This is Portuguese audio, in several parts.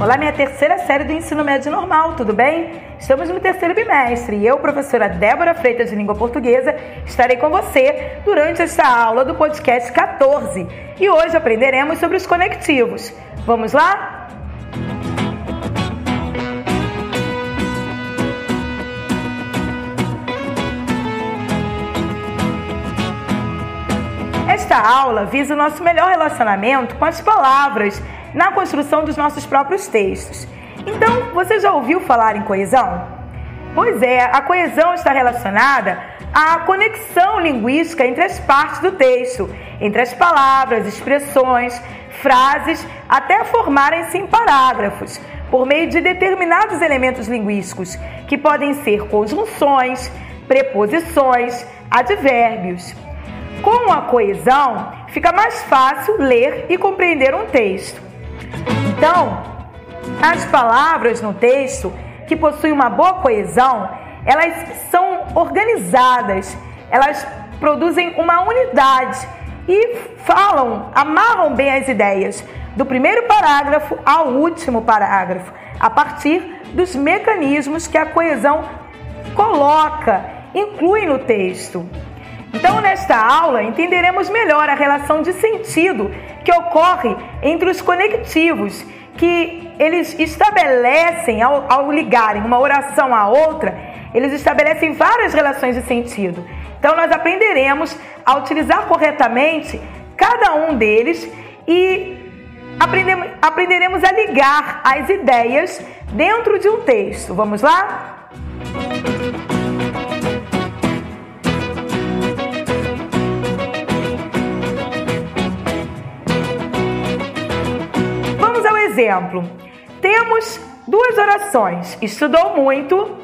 Olá, minha terceira série do ensino médio normal, tudo bem? Estamos no terceiro bimestre e eu, professora Débora Freitas de Língua Portuguesa, estarei com você durante esta aula do podcast 14 e hoje aprenderemos sobre os conectivos. Vamos lá? Esta aula visa o nosso melhor relacionamento com as palavras na construção dos nossos próprios textos. Então, você já ouviu falar em coesão? Pois é, a coesão está relacionada à conexão linguística entre as partes do texto, entre as palavras, expressões, frases, até formarem-se em parágrafos, por meio de determinados elementos linguísticos, que podem ser conjunções, preposições, advérbios. Com a coesão, fica mais fácil ler e compreender um texto. Então, as palavras no texto que possuem uma boa coesão, elas são organizadas, elas produzem uma unidade e falam, amarram bem as ideias do primeiro parágrafo ao último parágrafo, a partir dos mecanismos que a coesão coloca, inclui no texto. Então, nesta aula, entenderemos melhor a relação de sentido que ocorre entre os conectivos, que eles estabelecem, ao, ao ligarem uma oração à outra, eles estabelecem várias relações de sentido. Então, nós aprenderemos a utilizar corretamente cada um deles e aprenderemos a ligar as ideias dentro de um texto. Vamos lá? Exemplo, temos duas orações: estudou muito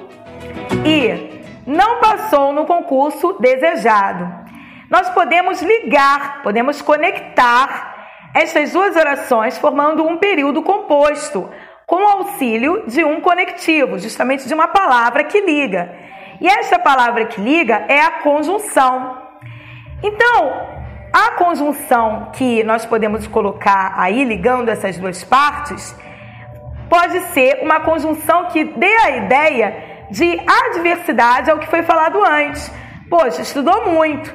e não passou no concurso desejado. Nós podemos ligar, podemos conectar estas duas orações formando um período composto com o auxílio de um conectivo, justamente de uma palavra que liga. E essa palavra que liga é a conjunção. Então, a conjunção que nós podemos colocar aí, ligando essas duas partes, pode ser uma conjunção que dê a ideia de adversidade ao que foi falado antes. Poxa, estudou muito,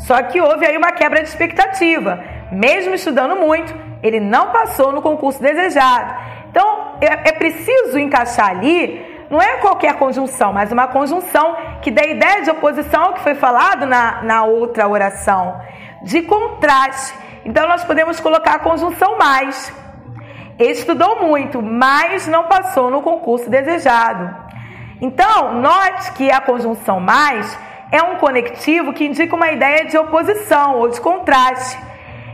só que houve aí uma quebra de expectativa. Mesmo estudando muito, ele não passou no concurso desejado. Então, é, é preciso encaixar ali, não é qualquer conjunção, mas uma conjunção que dê ideia de oposição ao que foi falado na, na outra oração de contraste. Então nós podemos colocar a conjunção mais. Estudou muito, mas não passou no concurso desejado. Então, note que a conjunção mais é um conectivo que indica uma ideia de oposição ou de contraste.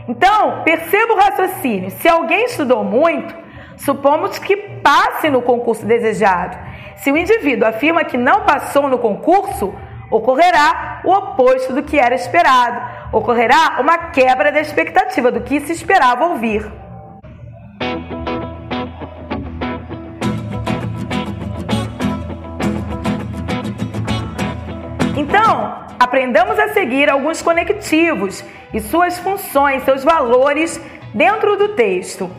Então, perceba o raciocínio. Se alguém estudou muito, supomos que passe no concurso desejado. Se o indivíduo afirma que não passou no concurso, ocorrerá o oposto do que era esperado ocorrerá uma quebra da expectativa do que se esperava ouvir. Então, aprendamos a seguir alguns conectivos e suas funções, seus valores dentro do texto.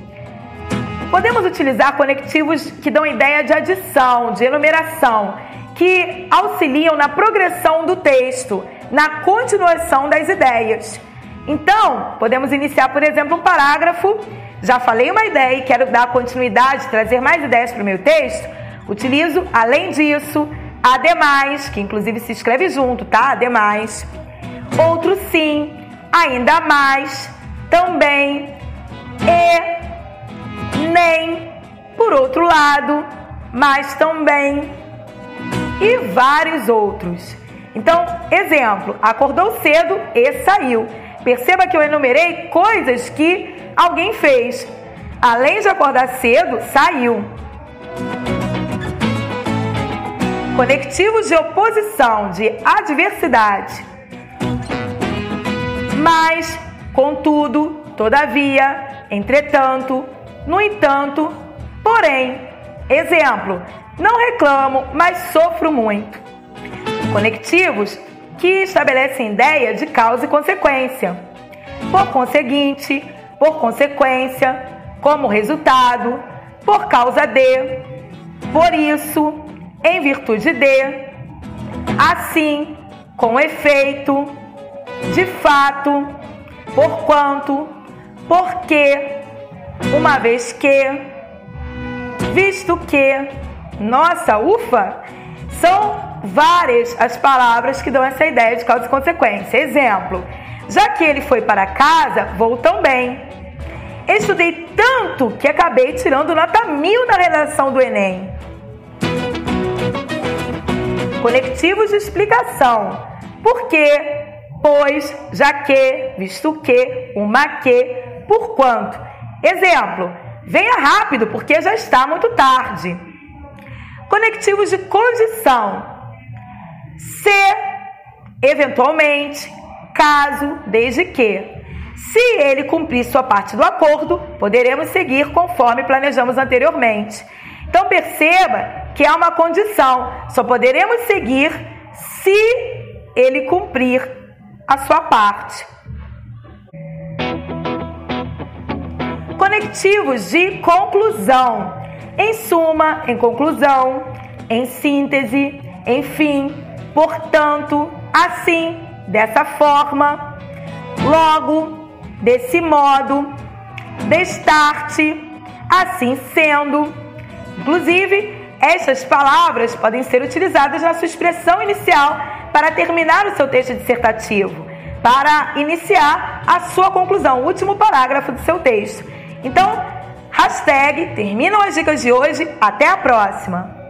Podemos utilizar conectivos que dão ideia de adição, de enumeração, que auxiliam na progressão do texto na continuação das ideias. Então, podemos iniciar, por exemplo, um parágrafo. Já falei uma ideia e quero dar continuidade, trazer mais ideias para o meu texto. Utilizo, além disso, ademais, que inclusive se escreve junto, tá? Ademais. Outro sim, ainda mais, também, e, nem, por outro lado, mas também, e vários outros. Então, exemplo, acordou cedo e saiu. Perceba que eu enumerei coisas que alguém fez. Além de acordar cedo, saiu. Conectivos de oposição, de adversidade. Mas, contudo, todavia, entretanto, no entanto, porém. Exemplo, não reclamo, mas sofro muito conectivos que estabelecem ideia de causa e consequência. Por conseguinte, por consequência, como resultado, por causa de, por isso, em virtude de, assim, com efeito, de fato, porquanto, porque, uma vez que, visto que, nossa, ufa, são várias as palavras que dão essa ideia de causa e consequência. Exemplo, já que ele foi para casa, vou também. Estudei tanto que acabei tirando nota mil na redação do Enem. Conectivos de explicação. Por quê? Pois, já que, visto que, uma que, por quanto. Exemplo, venha rápido porque já está muito tarde. Conectivos de condição. Se, eventualmente, caso, desde que. Se ele cumprir sua parte do acordo, poderemos seguir conforme planejamos anteriormente. Então perceba que há uma condição, só poderemos seguir se ele cumprir a sua parte. Conectivos de conclusão. Em suma, em conclusão, em síntese, enfim, portanto, assim, dessa forma, logo, desse modo, destarte, assim sendo. Inclusive, estas palavras podem ser utilizadas na sua expressão inicial para terminar o seu texto dissertativo, para iniciar a sua conclusão, o último parágrafo do seu texto. Então, hashtag terminam as dicas de hoje. Até a próxima!